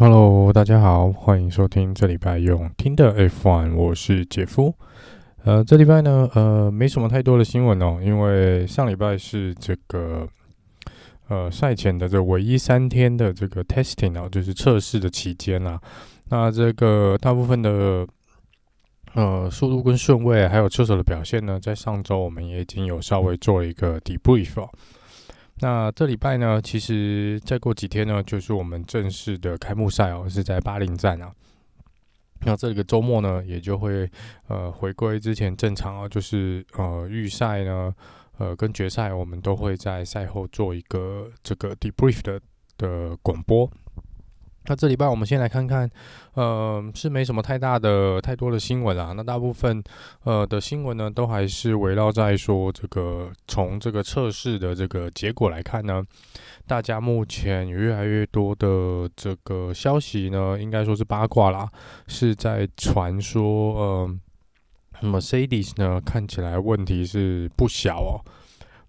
Hello，大家好，欢迎收听这礼拜用听的 F1，我是杰夫。呃，这礼拜呢，呃，没什么太多的新闻哦，因为上礼拜是这个呃赛前的这唯一三天的这个 testing 哦，就是测试的期间啦。那这个大部分的呃速度跟顺位，还有车手的表现呢，在上周我们也已经有稍微做了一个 debrief。那这礼拜呢，其实再过几天呢，就是我们正式的开幕赛哦，是在巴林站啊。那这个周末呢，也就会呃回归之前正常啊，就是呃预赛呢，呃跟决赛，我们都会在赛后做一个这个 debrief 的的广播。那这礼拜我们先来看看，呃，是没什么太大的、太多的新闻啦。那大部分呃的新闻呢，都还是围绕在说这个从这个测试的这个结果来看呢，大家目前有越来越多的这个消息呢，应该说是八卦啦，是在传说，呃，Mercedes 呢看起来问题是不小哦。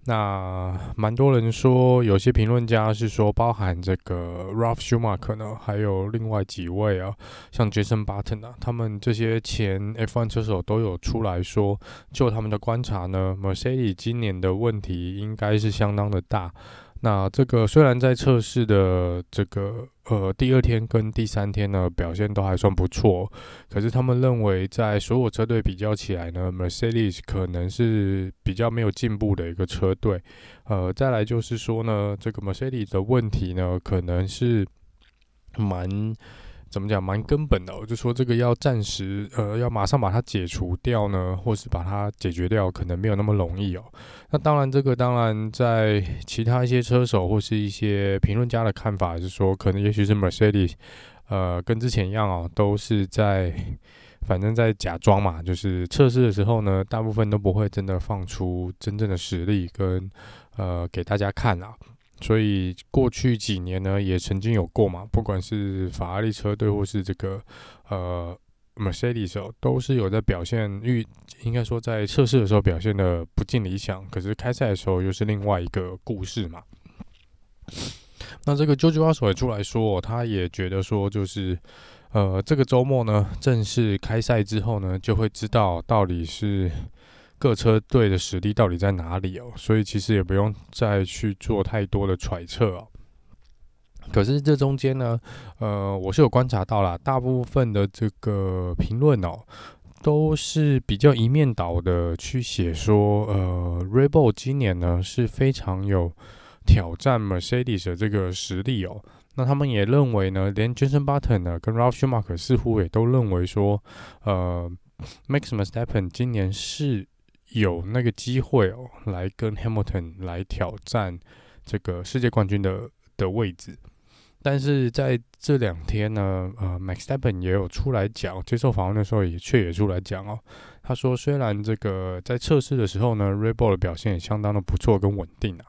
那蛮多人说，有些评论家是说，包含这个 Ralf Schumacher 呢，还有另外几位啊，像 Jenson Button 啊，他们这些前 F1 车手都有出来说，就他们的观察呢，Mercedes 今年的问题应该是相当的大。那这个虽然在测试的这个呃第二天跟第三天呢表现都还算不错，可是他们认为在所有车队比较起来呢，Mercedes 可能是比较没有进步的一个车队。呃，再来就是说呢，这个 Mercedes 的问题呢，可能是蛮。怎么讲，蛮根本的，我就说这个要暂时，呃，要马上把它解除掉呢，或是把它解决掉，可能没有那么容易哦。那当然，这个当然在其他一些车手或是一些评论家的看法是说，可能也许是 Mercedes，呃，跟之前一样哦，都是在反正在假装嘛，就是测试的时候呢，大部分都不会真的放出真正的实力跟呃给大家看啊。所以过去几年呢，也曾经有过嘛，不管是法拉利车队或是这个呃 Mercedes 都是有在表现，预应该说在测试的时候表现的不尽理想，可是开赛的时候又是另外一个故事嘛。那这个 George Russell 也出来说，他也觉得说，就是呃这个周末呢，正式开赛之后呢，就会知道到底是。各车队的实力到底在哪里哦？所以其实也不用再去做太多的揣测哦。可是这中间呢，呃，我是有观察到啦，大部分的这个评论哦，都是比较一面倒的去写说，呃 r e b o l 今年呢是非常有挑战 Mercedes 的这个实力哦。那他们也认为呢，连 Jenson Button 呢跟 Ralf Schumacher 似乎也都认为说，呃，Max Verstappen 今年是。有那个机会哦，来跟 Hamilton 来挑战这个世界冠军的的位置，但是在这两天呢，呃，Max Dappen 也有出来讲，接受访问的时候也却也出来讲哦，他说虽然这个在测试的时候呢 r e b o l 的表现也相当的不错跟稳定啊，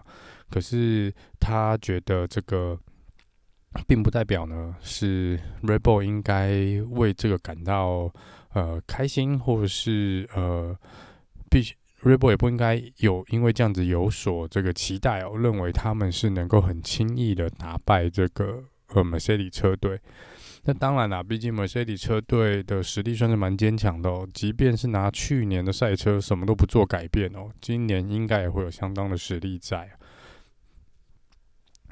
可是他觉得这个并不代表呢是 r e b o l 应该为这个感到呃开心或者是呃。必须，Red Bull 也不应该有因为这样子有所这个期待哦，认为他们是能够很轻易的打败这个呃 Mercedes 车队。那当然啦，毕竟 Mercedes 车队的实力算是蛮坚强的哦，即便是拿去年的赛车什么都不做改变哦，今年应该也会有相当的实力在。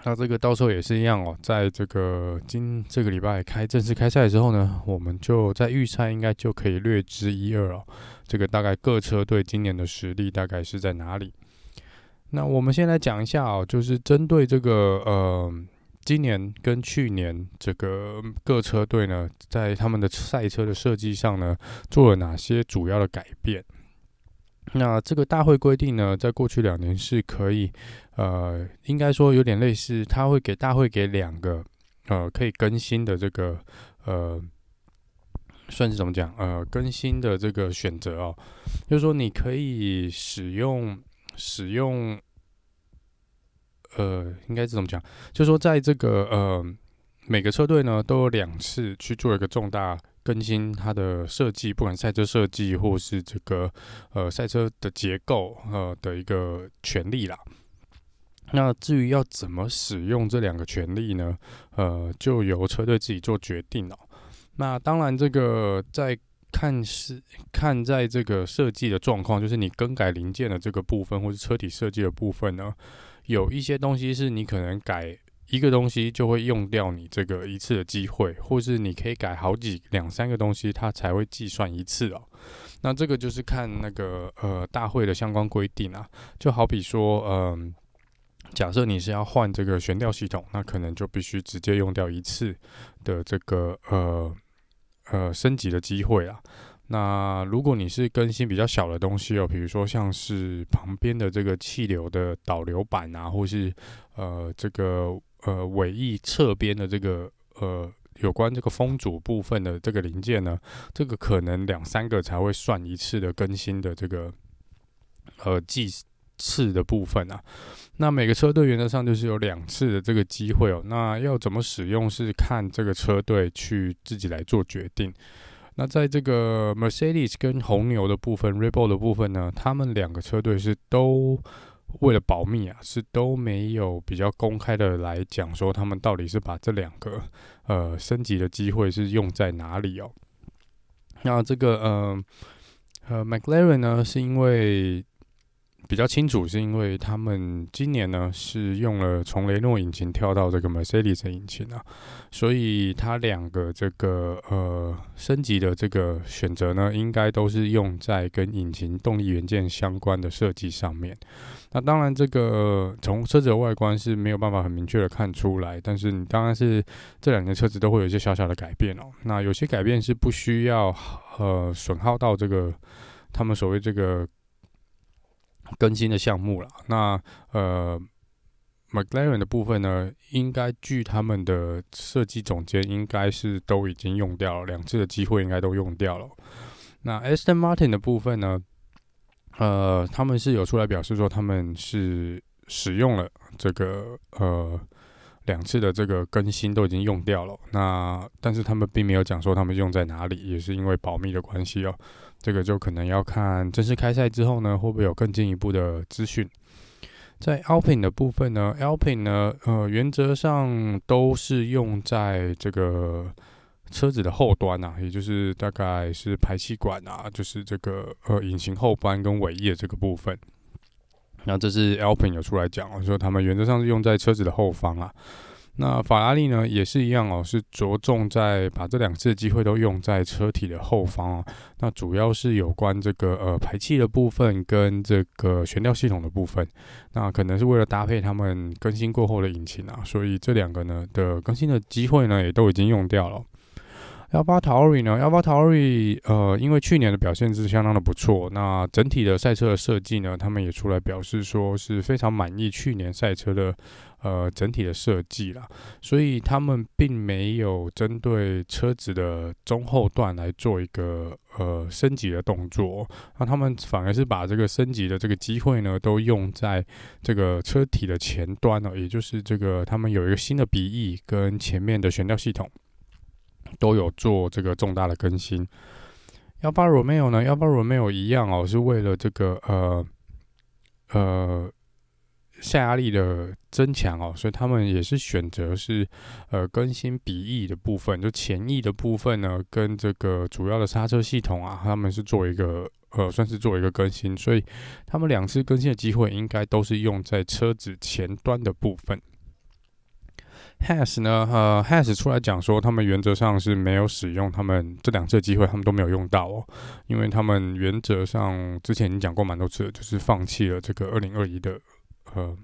那这个到时候也是一样哦，在这个今这个礼拜开正式开赛之后呢，我们就在预赛应该就可以略知一二哦。这个大概各车队今年的实力大概是在哪里？那我们先来讲一下哦，就是针对这个呃，今年跟去年这个各车队呢，在他们的赛车的设计上呢，做了哪些主要的改变？那这个大会规定呢，在过去两年是可以，呃，应该说有点类似，他会给大会给两个，呃，可以更新的这个，呃，算是怎么讲？呃，更新的这个选择哦，就是说你可以使用使用，呃，应该是怎么讲？就是说在这个呃每个车队呢都有两次去做一个重大。更新它的设计，不管赛车设计或是这个呃赛车的结构呃的一个权利啦。那至于要怎么使用这两个权利呢？呃，就由车队自己做决定了。那当然，这个在看是看在这个设计的状况，就是你更改零件的这个部分，或是车体设计的部分呢，有一些东西是你可能改一个东西就会用掉你这个一次的机会，或是你可以改好几两三个东西，它才会计算一次哦。那这个就是看那个呃大会的相关规定啊，就好比说，嗯、假设你是要换这个悬吊系统，那可能就必须直接用掉一次的这个呃呃升级的机会啊。那如果你是更新比较小的东西哦，比如说像是旁边的这个气流的导流板啊，或是呃这个呃尾翼侧边的这个呃有关这个风阻部分的这个零件呢，这个可能两三个才会算一次的更新的这个呃计次的部分啊。那每个车队原则上就是有两次的这个机会哦。那要怎么使用是看这个车队去自己来做决定。那在这个 Mercedes 跟红牛的部分，Red Bull 的部分呢，他们两个车队是都为了保密啊，是都没有比较公开的来讲说他们到底是把这两个呃升级的机会是用在哪里哦。那这个呃呃 McLaren 呢，是因为。比较清楚，是因为他们今年呢是用了从雷诺引擎跳到这个 Mercedes 引擎啊，所以它两个这个呃升级的这个选择呢，应该都是用在跟引擎动力元件相关的设计上面。那当然，这个从车子的外观是没有办法很明确的看出来，但是你当然是这两个车子都会有一些小小的改变哦。那有些改变是不需要呃损耗到这个他们所谓这个。更新的项目了，那呃，McLaren 的部分呢，应该据他们的设计总监，应该是都已经用掉了两次的机会，应该都用掉了。那 Aston Martin 的部分呢，呃，他们是有出来表示说，他们是使用了这个呃两次的这个更新都已经用掉了。那但是他们并没有讲说他们用在哪里，也是因为保密的关系哦。这个就可能要看正式开赛之后呢，会不会有更进一步的资讯。在 Alpine 的部分呢，Alpine 呢，呃，原则上都是用在这个车子的后端啊，也就是大概是排气管啊，就是这个呃引擎后端跟尾翼的这个部分。那这是 Alpine 有出来讲，说他们原则上是用在车子的后方啊。那法拉利呢也是一样哦，是着重在把这两次机会都用在车体的后方哦。那主要是有关这个呃排气的部分跟这个悬吊系统的部分。那可能是为了搭配他们更新过后的引擎啊，所以这两个呢的更新的机会呢也都已经用掉了。A 巴 t a r i 呢？a 巴 t a r i 呃，因为去年的表现是相当的不错，那整体的赛车的设计呢，他们也出来表示说是非常满意去年赛车的呃整体的设计啦，所以他们并没有针对车子的中后段来做一个呃升级的动作，那他们反而是把这个升级的这个机会呢，都用在这个车体的前端了，也就是这个他们有一个新的鼻翼跟前面的悬吊系统。都有做这个重大的更新。幺八 Romeo 呢幺八 Romeo 一样哦，是为了这个呃呃下压力的增强哦，所以他们也是选择是呃更新鼻翼的部分，就前翼的部分呢，跟这个主要的刹车系统啊，他们是做一个呃算是做一个更新，所以他们两次更新的机会应该都是用在车子前端的部分。Has 呢？呃，Has 出来讲说，他们原则上是没有使用他们这两次机会，他们都没有用到哦，因为他们原则上之前已经讲过蛮多次，就是放弃了这个二零二一的呃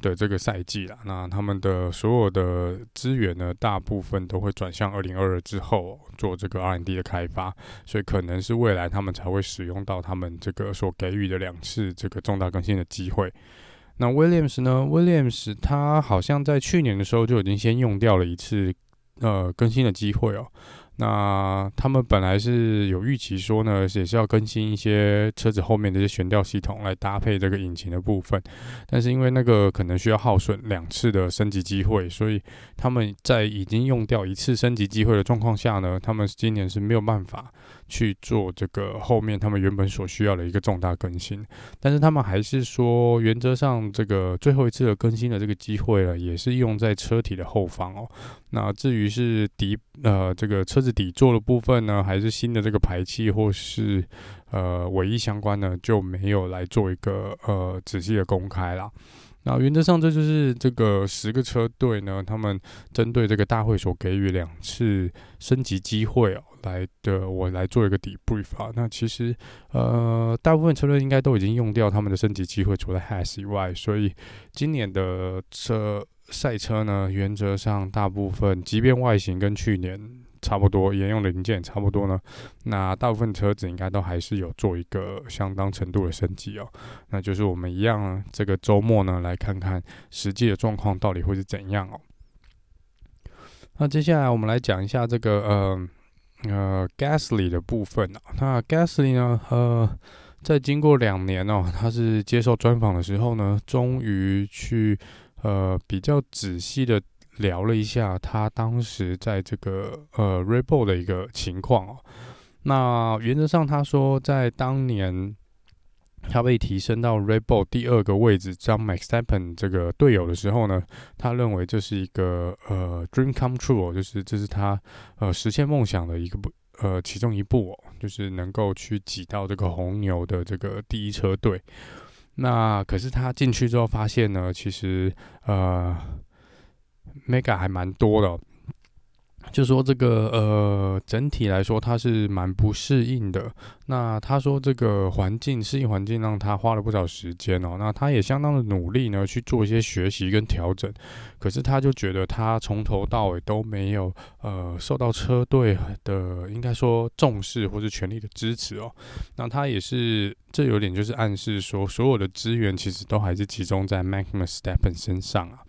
的这个赛季了。那他们的所有的资源呢，大部分都会转向二零二二之后做这个 R&D 的开发，所以可能是未来他们才会使用到他们这个所给予的两次这个重大更新的机会。那 Williams 呢？Williams 他好像在去年的时候就已经先用掉了一次呃更新的机会哦。那他们本来是有预期说呢，也是要更新一些车子后面的一些悬吊系统来搭配这个引擎的部分，但是因为那个可能需要耗损两次的升级机会，所以他们在已经用掉一次升级机会的状况下呢，他们今年是没有办法去做这个后面他们原本所需要的一个重大更新。但是他们还是说，原则上这个最后一次的更新的这个机会了，也是用在车体的后方哦。那至于是底呃这个车子底座的部分呢，还是新的这个排气或是呃尾翼相关呢，就没有来做一个呃仔细的公开啦。那原则上这就是这个十个车队呢，他们针对这个大会所给予两次升级机会哦，来的我来做一个 debrief 啊。那其实呃大部分车队应该都已经用掉他们的升级机会，除了 Has 以外，所以今年的车。赛车呢，原则上大部分，即便外形跟去年差不多，沿用的零件也差不多呢，那大部分车子应该都还是有做一个相当程度的升级哦。那就是我们一样，这个周末呢，来看看实际的状况到底会是怎样哦。那接下来我们来讲一下这个呃呃 Gasly 的部分啊。那 Gasly 呢，呃，在经过两年哦，他是接受专访的时候呢，终于去。呃，比较仔细的聊了一下他当时在这个呃 r e b o l 的一个情况哦。那原则上，他说在当年他被提升到 Red Bull 第二个位置，当 Max Verstappen 这个队友的时候呢，他认为这是一个呃 Dream come true，就是这是他呃实现梦想的一个不呃其中一步哦，就是能够去挤到这个红牛的这个第一车队。那可是他进去之后发现呢，其实呃，Mega 还蛮多的。就说这个呃，整体来说他是蛮不适应的。那他说这个环境适应环境让他花了不少时间哦。那他也相当的努力呢去做一些学习跟调整。可是他就觉得他从头到尾都没有呃受到车队的应该说重视或是全力的支持哦。那他也是这有点就是暗示说所有的资源其实都还是集中在 Max Verstappen 身上啊。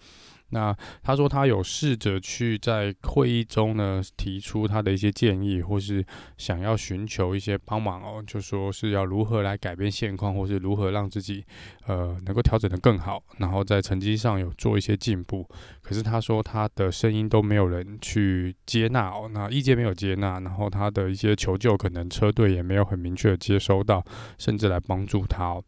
那他说他有试着去在会议中呢提出他的一些建议，或是想要寻求一些帮忙哦，就说是要如何来改变现况，或是如何让自己呃能够调整得更好，然后在成绩上有做一些进步。可是他说他的声音都没有人去接纳哦，那意见没有接纳，然后他的一些求救可能车队也没有很明确的接收到，甚至来帮助他。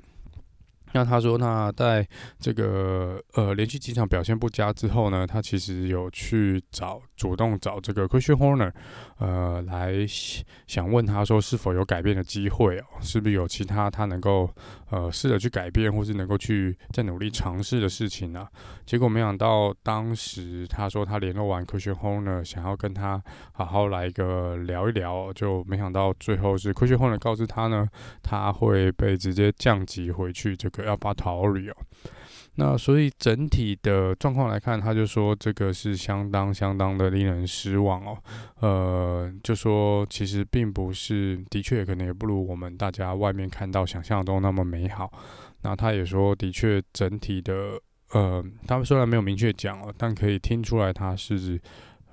那他说，那在这个呃连续几场表现不佳之后呢，他其实有去找主动找这个 Christian Horner，呃，来想问他说是否有改变的机会哦，是不是有其他他能够呃试着去改变，或是能够去再努力尝试的事情呢、结果没想到当时他说他联络完科学后呢想要跟他好好来一个聊一聊，就没想到最后是科学后呢告知他呢，他会被直接降级回去这个。AlphaTauri 哦，那所以整体的状况来看，他就说这个是相当相当的令人失望哦。呃，就说其实并不是，的确可能也不如我们大家外面看到想象中那么美好。那他也说，的确整体的，呃，他们虽然没有明确讲哦，但可以听出来他是。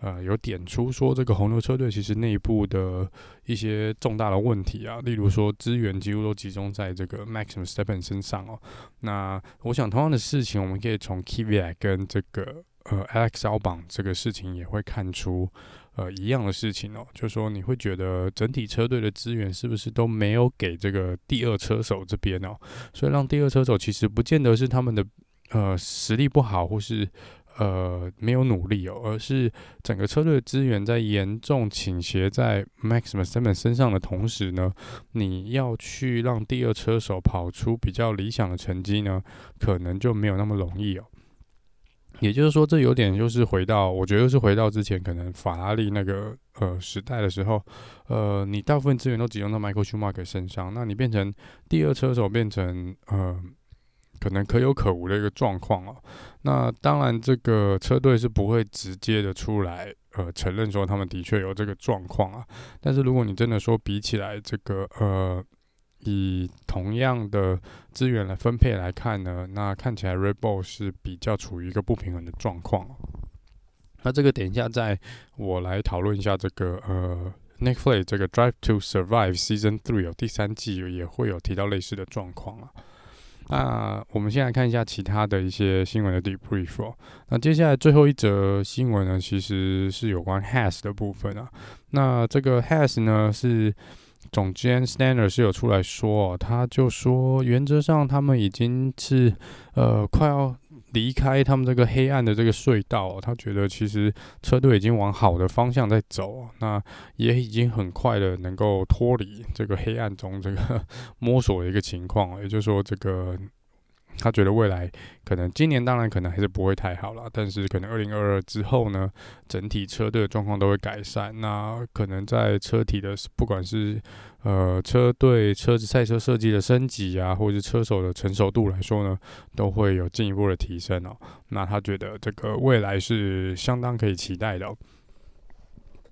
呃，有点出说这个红牛车队其实内部的一些重大的问题啊，例如说资源几乎都集中在这个 Maxim Steppen 身上哦。那我想同样的事情，我们可以从 Kvyat 跟这个呃 Alex Albon 这个事情也会看出呃一样的事情哦，就是说你会觉得整体车队的资源是不是都没有给这个第二车手这边哦，所以让第二车手其实不见得是他们的呃实力不好或是。呃，没有努力哦，而是整个车队的资源在严重倾斜在 Max Verstappen 身上的同时呢，你要去让第二车手跑出比较理想的成绩呢，可能就没有那么容易哦。也就是说，这有点就是回到，我觉得是回到之前可能法拉利那个呃时代的时候，呃，你大部分资源都集中到 Michael Schumacher 身上，那你变成第二车手变成呃。可能可有可无的一个状况哦。那当然，这个车队是不会直接的出来，呃，承认说他们的确有这个状况啊。但是如果你真的说比起来，这个呃，以同样的资源来分配来看呢，那看起来 Red Bull 是比较处于一个不平衡的状况。那这个等一下，在我来讨论一下这个呃，Netflix 这个 Drive to Survive Season Three 有第三季也会有提到类似的状况啊。那我们先来看一下其他的一些新闻的 debrief 哦。那接下来最后一则新闻呢，其实是有关 has 的部分啊。那这个 has 呢是总监 Stander 是有出来说哦，他就说原则上他们已经是呃快要。离开他们这个黑暗的这个隧道，他觉得其实车队已经往好的方向在走，那也已经很快的能够脱离这个黑暗中这个 摸索的一个情况，也就是说这个。他觉得未来可能今年当然可能还是不会太好了，但是可能二零二二之后呢，整体车队的状况都会改善。那可能在车体的不管是呃车队车子赛车设计的升级啊，或者是车手的成熟度来说呢，都会有进一步的提升哦。那他觉得这个未来是相当可以期待的。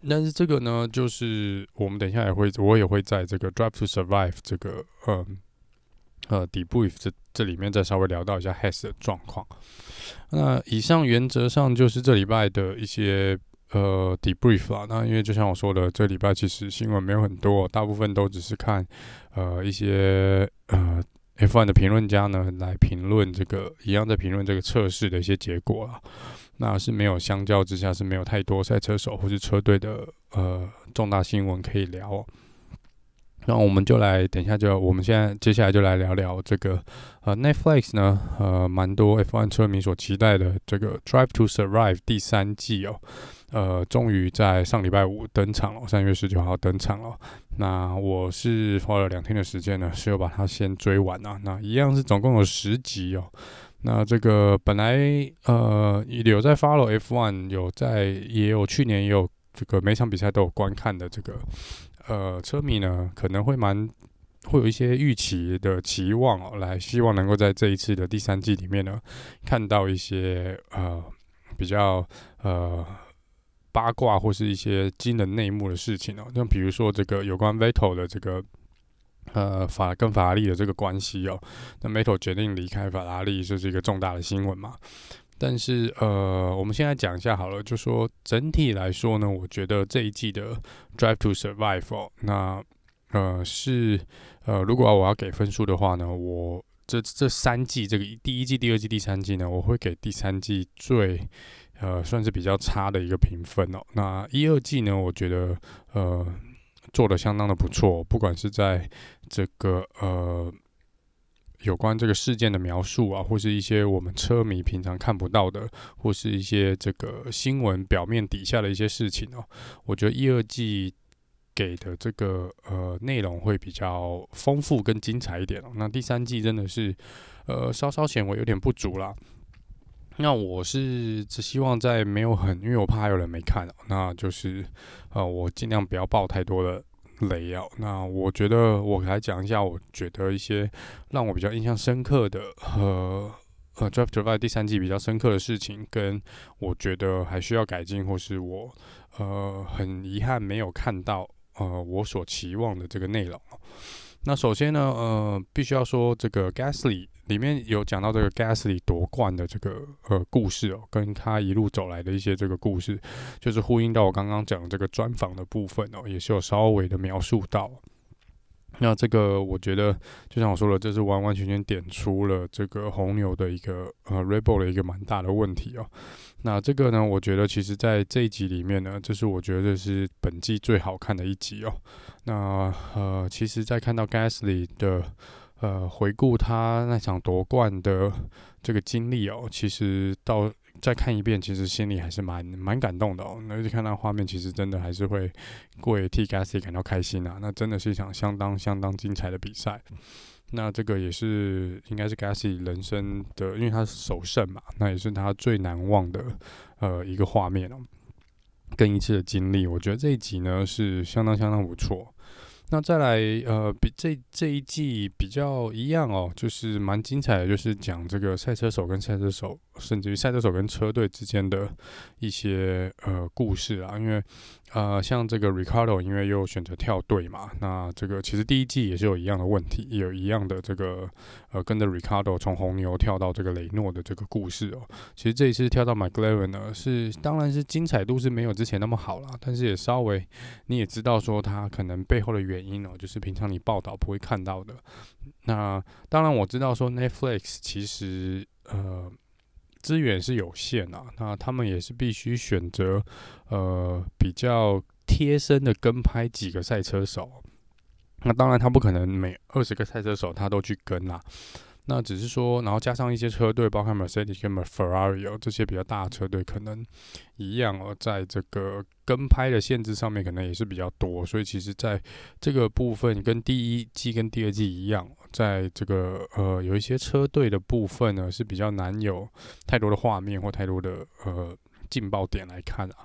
但是这个呢，就是我们等一下也会，我也会在这个 Drive to Survive 这个嗯。呃，debrief 这这里面再稍微聊到一下 Has 的状况。那以上原则上就是这礼拜的一些呃 debrief 啦。那因为就像我说的，这礼拜其实新闻没有很多，大部分都只是看呃一些呃 F1 的评论家呢来评论这个一样在评论这个测试的一些结果啦。那是没有相较之下是没有太多赛车手或是车队的呃重大新闻可以聊。那我们就来，等一下就，我们现在接下来就来聊聊这个，呃，Netflix 呢，呃，蛮多 F1 车迷所期待的这个 Drive to Survive 第三季哦，呃，终于在上礼拜五登场了，三月十九号登场了。那我是花了两天的时间呢，是有把它先追完啊。那一样是总共有十集哦。那这个本来呃有在 follow F1，有在也有去年也有这个每场比赛都有观看的这个。呃，车迷呢可能会蛮会有一些预期的期望哦，来希望能够在这一次的第三季里面呢，看到一些呃比较呃八卦或是一些惊人内幕的事情哦，像比如说这个有关 Vettel 的这个呃法跟法拉利的这个关系哦，那 Vettel 决定离开法拉利，这是一个重大的新闻嘛。但是呃，我们现在讲一下好了，就说整体来说呢，我觉得这一季的 Drive to Survive 哦，那呃是呃，如果我要给分数的话呢，我这这三季这个第一季、第二季、第三季呢，我会给第三季最呃算是比较差的一个评分哦。那一二季呢，我觉得呃做的相当的不错，不管是在这个呃。有关这个事件的描述啊，或是一些我们车迷平常看不到的，或是一些这个新闻表面底下的一些事情哦，我觉得一二季给的这个呃内容会比较丰富跟精彩一点哦。那第三季真的是呃稍稍显为有点不足啦。那我是只希望在没有很，因为我怕还有人没看哦，那就是呃我尽量不要爆太多的。雷奥，那我觉得我来讲一下，我觉得一些让我比较印象深刻的和呃《Drive to Survive》第三季比较深刻的事情，跟我觉得还需要改进，或是我呃很遗憾没有看到呃我所期望的这个内容。那首先呢，呃，必须要说这个 Gasly。里面有讲到这个 Gasly 夺冠的这个呃故事哦，跟他一路走来的一些这个故事，就是呼应到我刚刚讲的这个专访的部分哦，也是有稍微的描述到。那这个我觉得，就像我说的，这是完完全全点出了这个红牛的一个呃 Red Bull 的一个蛮大的问题哦。那这个呢，我觉得其实在这一集里面呢，这是我觉得是本季最好看的一集哦。那呃，其实，在看到 Gasly 的。呃，回顾他那场夺冠的这个经历哦，其实到再看一遍，其实心里还是蛮蛮感动的哦。那就看到画面，其实真的还是会为替 Gasly 感到开心呐。那真的是一场相当相当精彩的比赛。那这个也是应该是 Gasly 人生的，因为他是首胜嘛，那也是他最难忘的呃一个画面哦，跟一次的经历。我觉得这一集呢是相当相当不错。那再来，呃，比这这一季比较一样哦，就是蛮精彩的，就是讲这个赛车手跟赛车手甚至于赛车手跟车队之间的一些呃故事啊，因为呃像这个 Ricardo 因为又选择跳队嘛，那这个其实第一季也是有一样的问题，也有一样的这个呃跟着 Ricardo 从红牛跳到这个雷诺的这个故事哦。其实这一次跳到 McLaren 呢，是当然是精彩度是没有之前那么好啦，但是也稍微你也知道说他可能背后的原因哦，就是平常你报道不会看到的。那当然我知道说 Netflix 其实呃。资源是有限啊，那他们也是必须选择呃比较贴身的跟拍几个赛车手。那当然他不可能每二十个赛车手他都去跟啦。那只是说，然后加上一些车队，包括 Mercedes 跟 Ferrari，这些比较大的车队，可能一样哦，在这个跟拍的限制上面，可能也是比较多。所以其实在这个部分，跟第一季跟第二季一样，在这个呃有一些车队的部分呢，是比较难有太多的画面或太多的呃。劲爆点来看啊，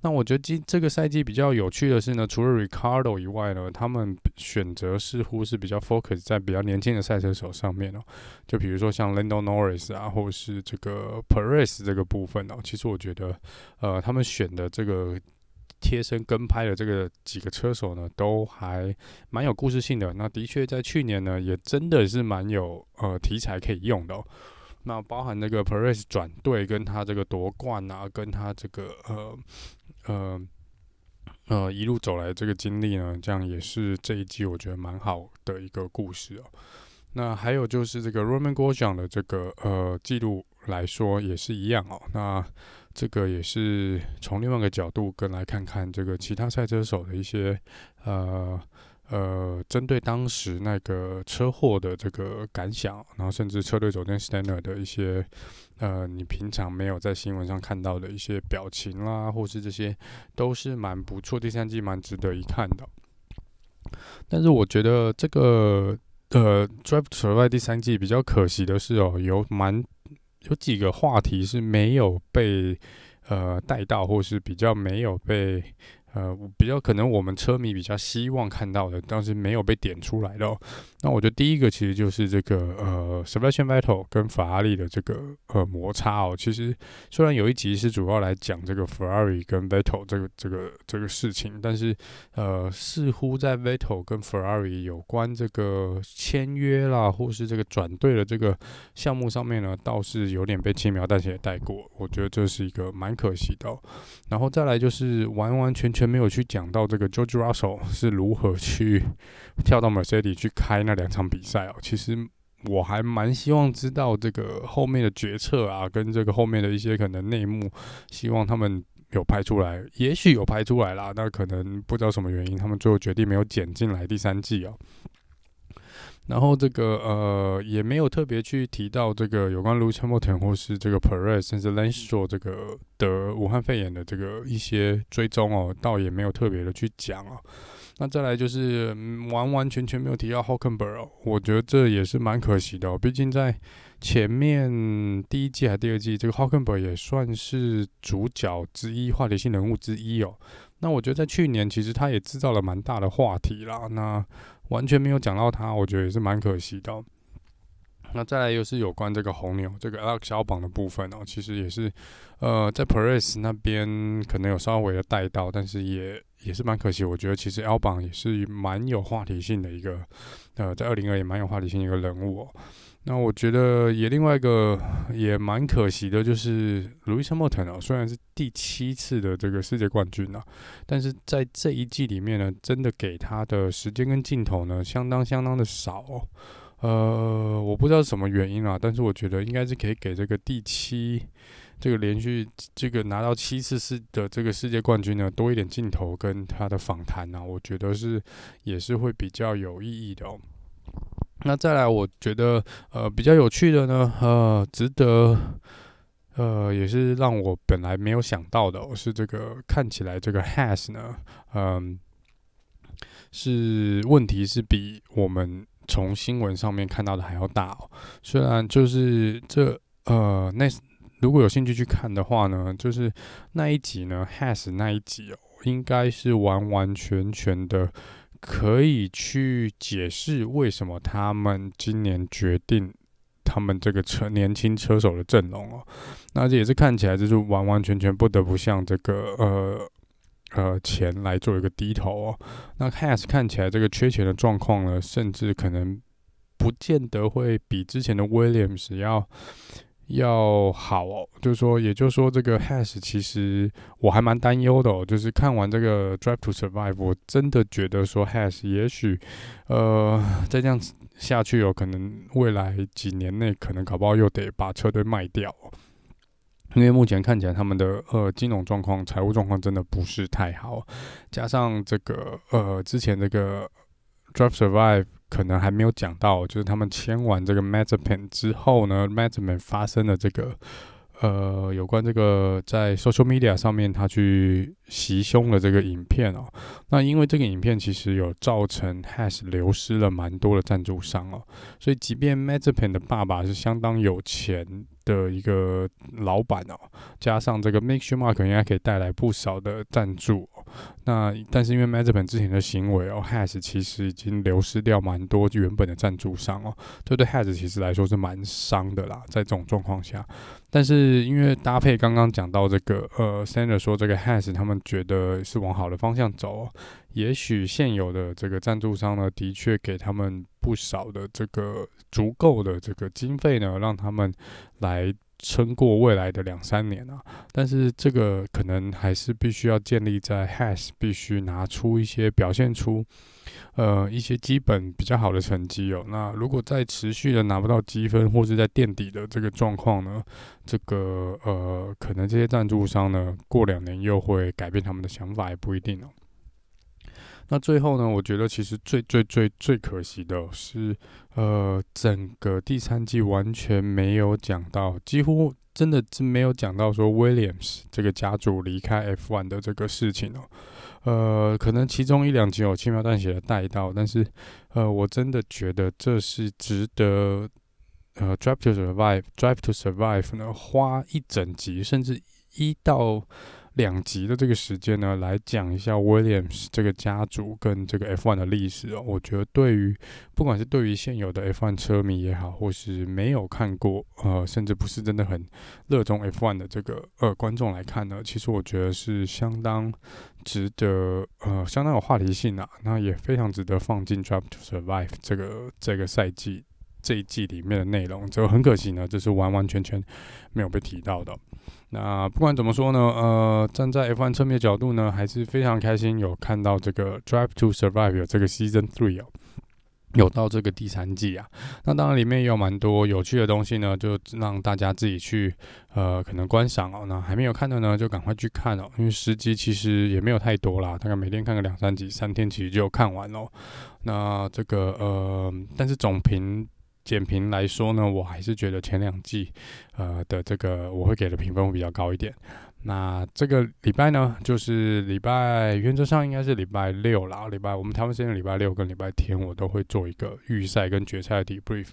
那我觉得今这个赛季比较有趣的是呢，除了 Ricardo 以外呢，他们选择似乎是比较 focus 在比较年轻的赛车手上面哦，就比如说像 Lando Norris 啊，或是这个 Perez 这个部分哦，其实我觉得，呃，他们选的这个贴身跟拍的这个几个车手呢，都还蛮有故事性的。那的确在去年呢，也真的是蛮有呃题材可以用的哦。那包含那个 Perez 转队，跟他这个夺冠啊，跟他这个呃呃呃一路走来这个经历呢，这样也是这一季我觉得蛮好的一个故事哦。那还有就是这个 Roman Grosjean 的这个呃记录来说也是一样哦。那这个也是从另外一个角度跟来看看这个其他赛车手的一些呃。呃，针对当时那个车祸的这个感想，然后甚至车队总监 Steiner 的一些呃，你平常没有在新闻上看到的一些表情啦，或是这些都是蛮不错，第三季蛮值得一看的。但是我觉得这个呃，Drive to Survive 第三季比较可惜的是哦，有蛮有几个话题是没有被呃带到，或是比较没有被。呃，比较可能我们车迷比较希望看到的，但是没有被点出来的哦。那我觉得第一个其实就是这个呃，Sebastian Vettel 跟法拉利的这个呃摩擦哦。其实虽然有一集是主要来讲这个 Ferrari 跟 Vettel 这个这个这个事情，但是呃，似乎在 Vettel 跟 Ferrari 有关这个签约啦，或是这个转队的这个项目上面呢，倒是有点被轻描淡写带过。我觉得这是一个蛮可惜的哦。然后再来就是完完全全。没有去讲到这个 George Russell 是如何去 跳到 Mercedes 去开那两场比赛哦。其实我还蛮希望知道这个后面的决策啊，跟这个后面的一些可能内幕，希望他们有拍出来。也许有拍出来啦，那可能不知道什么原因，他们最后决定没有剪进来第三季哦。然后这个呃也没有特别去提到这个有关 Lewis Hamilton 或是这个 Perez 甚至 Stroll 这个的武汉肺炎的这个一些追踪哦，倒也没有特别的去讲哦。那再来就是完完全全没有提到 Hulkenberg 哦，我觉得这也是蛮可惜的哦。毕竟在前面第一季还第二季，这个 Hulkenberg 也算是主角之一、话题性人物之一哦。那我觉得在去年其实他也制造了蛮大的话题啦。那完全没有讲到他，我觉得也是蛮可惜的。那再来又是有关这个红牛这个 Alex Albon 的部分哦，其实也是呃在 Perez 那边可能有稍微的带到，但是也也是蛮可惜。我觉得其实 L 榜也是蛮有话题性的一个呃，在二零二也蛮有话题性的一个人物哦。那我觉得也另外一个也蛮可惜的，就是 Lewis Hamilton 啊，虽然是第七次的这个世界冠军啊，但是在这一季里面呢，真的给他的时间跟镜头呢，相当相当的少哦。呃，我不知道什么原因啊，但是我觉得应该是可以给这个第七这个连续这个拿到七次世的这个世界冠军呢，多一点镜头跟他的访谈呢，我觉得是也是会比较有意义的哦。那再来，我觉得呃比较有趣的呢，呃，值得呃也是让我本来没有想到的，是这个看起来这个 has 呢，嗯、是问题是比我们从新闻上面看到的还要大哦。虽然就是这呃那如果有兴趣去看的话呢，就是那一集呢 has 那一集哦，应该是完完全全的。可以去解释为什么他们今年决定他们这个车年轻车手的阵容哦。那这也是看起来就是完完全全不得不向这个呃呃钱来做一个低头哦。那 Has 看起来这个缺钱的状况呢，甚至可能不见得会比之前的 Williams 要。要好哦，就是说，也就是说，这个 Has 其实我还蛮担忧的哦。就是看完这个 Drive to Survive，我真的觉得说 Has 也许，呃，再这样子下去有可能未来几年内可能搞不好又得把车队卖掉，因为目前看起来他们的呃金融状况、财务状况真的不是太好，加上这个呃之前这个 Drive Survive。可能还没有讲到，就是他们签完这个 Mazepin 之后呢，Mazepin 发生了这个呃有关这个在 social media 上面他去袭胸的这个影片哦。那因为这个影片其实有造成 Haas 流失了蛮多的赞助商哦，所以即便 Mazepin 的爸爸是相当有钱的一个老板哦，加上这个 Make sure Mark 应该可以带来不少的赞助。那但是因为 Mazepin 之前的行为哦，Has 其实已经流失掉蛮多原本的赞助商哦，这对 Has 其实来说是蛮伤的啦，在这种状况下，但是因为搭配刚刚讲到这个呃，Sander 说这个 Has 他们觉得是往好的方向走哦，也许现有的这个赞助商呢，的确给他们不少的这个足够的这个经费呢，让他们来。撑过未来的两三年啊，但是这个可能还是必须要建立在 Has 必须拿出一些表现出，呃一些基本比较好的成绩哦。那如果再持续的拿不到积分，或是在垫底的这个状况呢，这个呃可能这些赞助商呢过两年又会改变他们的想法也不一定哦。那最后呢，我觉得其实最最最最可惜的是。呃，整个第三季完全没有讲到，几乎真的是没有讲到说 Williams 这个家族离开 F1 的这个事情哦。呃，可能其中一两集有轻描淡写的带到，但是呃，我真的觉得这是值得呃 Drive to Survive Drive to Survive 呢花一整集，甚至一到。两集的这个时间呢，来讲一下 Williams 这个家族跟这个 F1 的历史哦。我觉得对于不管是对于现有的 F1 车迷也好，或是没有看过呃，甚至不是真的很热衷 F1 的这个呃观众来看呢，其实我觉得是相当值得呃，相当有话题性啊。那也非常值得放进 Drive to Survive 这个这个赛季这一季里面的内容。这很可惜呢，这是完完全全没有被提到的。那不管怎么说呢，呃，站在 F1 侧面角度呢，还是非常开心有看到这个 Drive to Survive 有这个 Season Three 哦，有到这个第三季啊。那当然里面也有蛮多有趣的东西呢，就让大家自己去呃可能观赏哦。那还没有看的呢，就赶快去看哦，因为时集其实也没有太多啦，大概每天看个两三集，三天其实就看完喽。那这个呃，但是总评。简评来说呢，我还是觉得前两季，呃的这个我会给的评分会比较高一点。那这个礼拜呢，就是礼拜原则上应该是礼拜六啦，礼拜我们台湾时间礼拜六跟礼拜天我都会做一个预赛跟决赛的 debrief。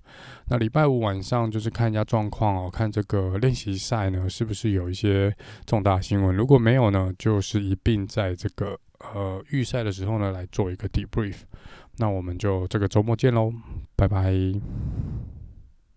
那礼拜五晚上就是看一下状况哦，看这个练习赛呢是不是有一些重大新闻，如果没有呢，就是一并在这个呃预赛的时候呢来做一个 debrief。那我们就这个周末见喽，拜拜。